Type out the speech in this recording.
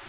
גו τι